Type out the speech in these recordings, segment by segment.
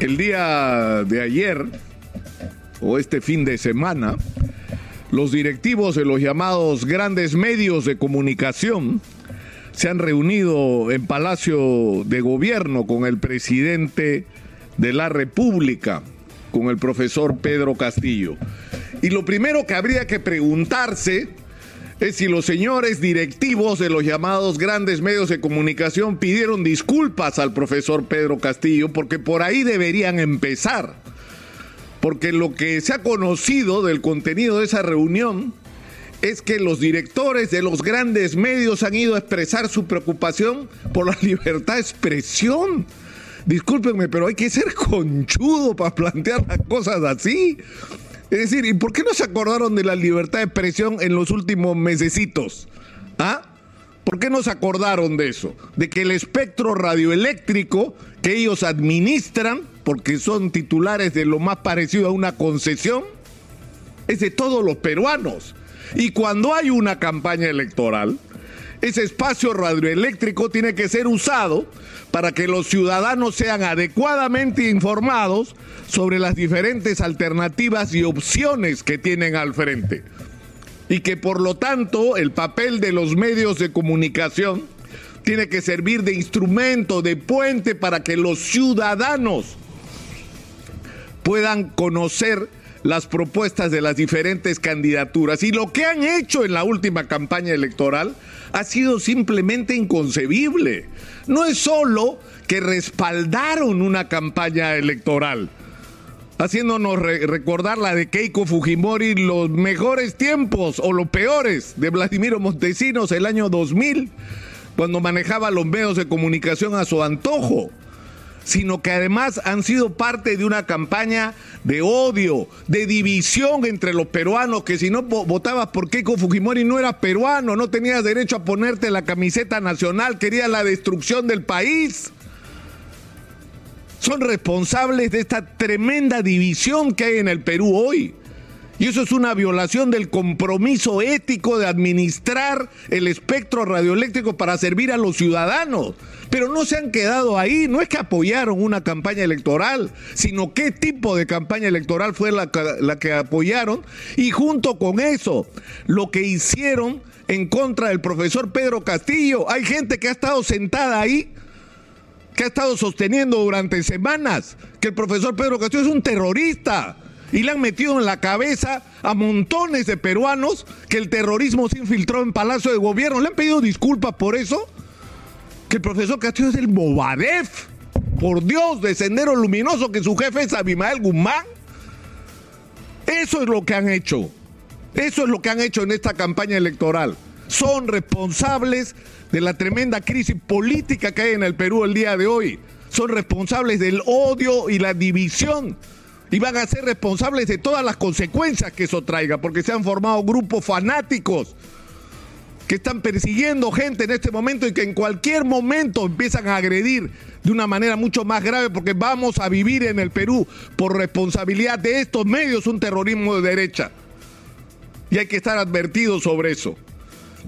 el día de ayer o este fin de semana, los directivos de los llamados grandes medios de comunicación se han reunido en Palacio de Gobierno con el presidente de la República, con el profesor Pedro Castillo. Y lo primero que habría que preguntarse es si los señores directivos de los llamados grandes medios de comunicación pidieron disculpas al profesor Pedro Castillo, porque por ahí deberían empezar. Porque lo que se ha conocido del contenido de esa reunión es que los directores de los grandes medios han ido a expresar su preocupación por la libertad de expresión. Discúlpenme, pero hay que ser conchudo para plantear las cosas así. Es decir, ¿y por qué no se acordaron de la libertad de expresión en los últimos mesecitos? ¿Ah? ¿Por qué no se acordaron de eso? De que el espectro radioeléctrico que ellos administran, porque son titulares de lo más parecido a una concesión, es de todos los peruanos. Y cuando hay una campaña electoral, ese espacio radioeléctrico tiene que ser usado para que los ciudadanos sean adecuadamente informados sobre las diferentes alternativas y opciones que tienen al frente. Y que por lo tanto el papel de los medios de comunicación tiene que servir de instrumento, de puente para que los ciudadanos puedan conocer las propuestas de las diferentes candidaturas. Y lo que han hecho en la última campaña electoral ha sido simplemente inconcebible. No es solo que respaldaron una campaña electoral, haciéndonos recordar la de Keiko Fujimori, los mejores tiempos o los peores de Vladimiro Montesinos el año 2000, cuando manejaba los medios de comunicación a su antojo sino que además han sido parte de una campaña de odio, de división entre los peruanos, que si no votabas por Keiko Fujimori no eras peruano, no tenías derecho a ponerte la camiseta nacional, querías la destrucción del país. Son responsables de esta tremenda división que hay en el Perú hoy. Y eso es una violación del compromiso ético de administrar el espectro radioeléctrico para servir a los ciudadanos. Pero no se han quedado ahí, no es que apoyaron una campaña electoral, sino qué tipo de campaña electoral fue la, la que apoyaron. Y junto con eso, lo que hicieron en contra del profesor Pedro Castillo. Hay gente que ha estado sentada ahí que ha estado sosteniendo durante semanas que el profesor Pedro Castillo es un terrorista y le han metido en la cabeza a montones de peruanos que el terrorismo se infiltró en Palacio de Gobierno. ¿Le han pedido disculpas por eso? Que el profesor Castillo es el Bobadef. Por Dios, de Sendero Luminoso, que su jefe es Abimael Guzmán. Eso es lo que han hecho. Eso es lo que han hecho en esta campaña electoral. Son responsables de la tremenda crisis política que hay en el Perú el día de hoy. Son responsables del odio y la división y van a ser responsables de todas las consecuencias que eso traiga, porque se han formado grupos fanáticos que están persiguiendo gente en este momento y que en cualquier momento empiezan a agredir de una manera mucho más grave, porque vamos a vivir en el Perú por responsabilidad de estos medios un terrorismo de derecha. Y hay que estar advertidos sobre eso.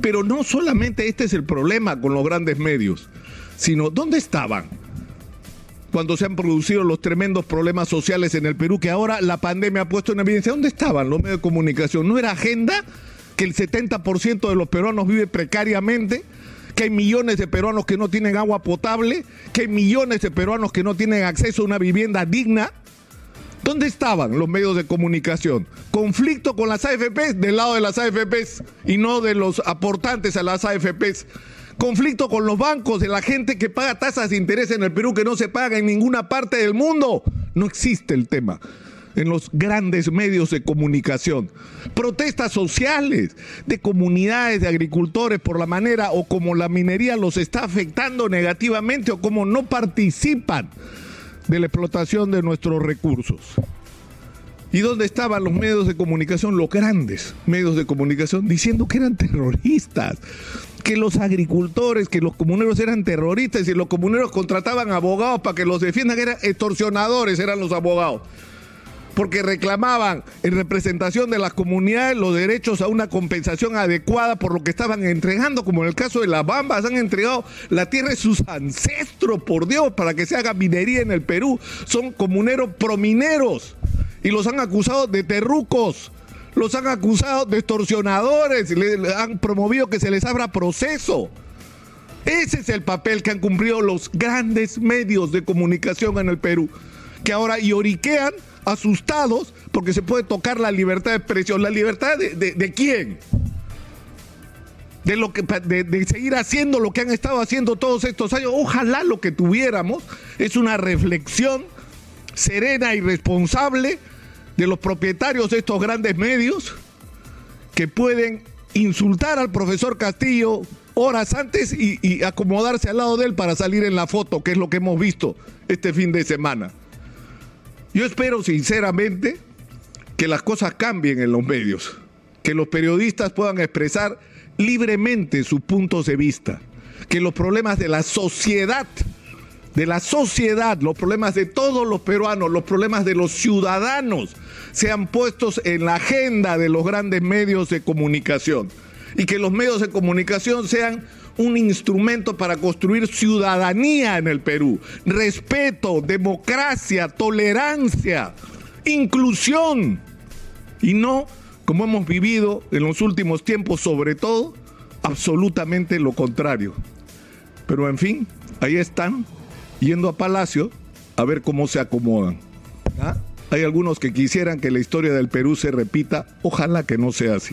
Pero no solamente este es el problema con los grandes medios, sino ¿dónde estaban? Cuando se han producido los tremendos problemas sociales en el Perú que ahora la pandemia ha puesto en evidencia. ¿Dónde estaban los medios de comunicación? ¿No era agenda que el 70% de los peruanos vive precariamente? que hay millones de peruanos que no tienen agua potable, que hay millones de peruanos que no tienen acceso a una vivienda digna. ¿Dónde estaban los medios de comunicación? Conflicto con las AFPs del lado de las AFPs y no de los aportantes a las AFPs conflicto con los bancos, de la gente que paga tasas de interés en el Perú que no se paga en ninguna parte del mundo. No existe el tema en los grandes medios de comunicación. Protestas sociales de comunidades de agricultores por la manera o como la minería los está afectando negativamente o como no participan de la explotación de nuestros recursos. ¿Y dónde estaban los medios de comunicación, los grandes medios de comunicación, diciendo que eran terroristas? que los agricultores, que los comuneros eran terroristas y los comuneros contrataban abogados para que los defiendan, eran extorsionadores, eran los abogados. porque reclamaban en representación de las comunidades los derechos a una compensación adecuada por lo que estaban entregando, como en el caso de las Bambas, han entregado la tierra de sus ancestros, por Dios, para que se haga minería en el Perú. Son comuneros promineros y los han acusado de terrucos. Los han acusado de extorsionadores, le han promovido que se les abra proceso. Ese es el papel que han cumplido los grandes medios de comunicación en el Perú, que ahora lloriquean asustados porque se puede tocar la libertad de expresión. ¿La libertad de, quién? De, lo que, de, seguir haciendo lo que han estado haciendo todos estos años. Ojalá lo que tuviéramos es una reflexión serena y responsable de los propietarios de estos grandes medios que pueden insultar al profesor Castillo horas antes y, acomodarse al lado de él para salir en la foto, que es lo que hemos visto este fin de semana. Yo espero sinceramente que las cosas cambien en los medios, que los periodistas puedan expresar libremente sus puntos de vista, que los problemas de la sociedad, de la sociedad, los problemas de todos los peruanos, los problemas de los ciudadanos, sean puestos en la agenda de los grandes medios de comunicación. Y que los medios de comunicación sean un instrumento para construir ciudadanía en el Perú, respeto, democracia, tolerancia, inclusión, y no, como hemos vivido en los últimos tiempos, sobre todo, absolutamente lo contrario. Pero en fin, ahí están, yendo a Palacio a ver cómo se acomodan. Hay algunos que quisieran que la historia del Perú se repita, ojalá que no sea así.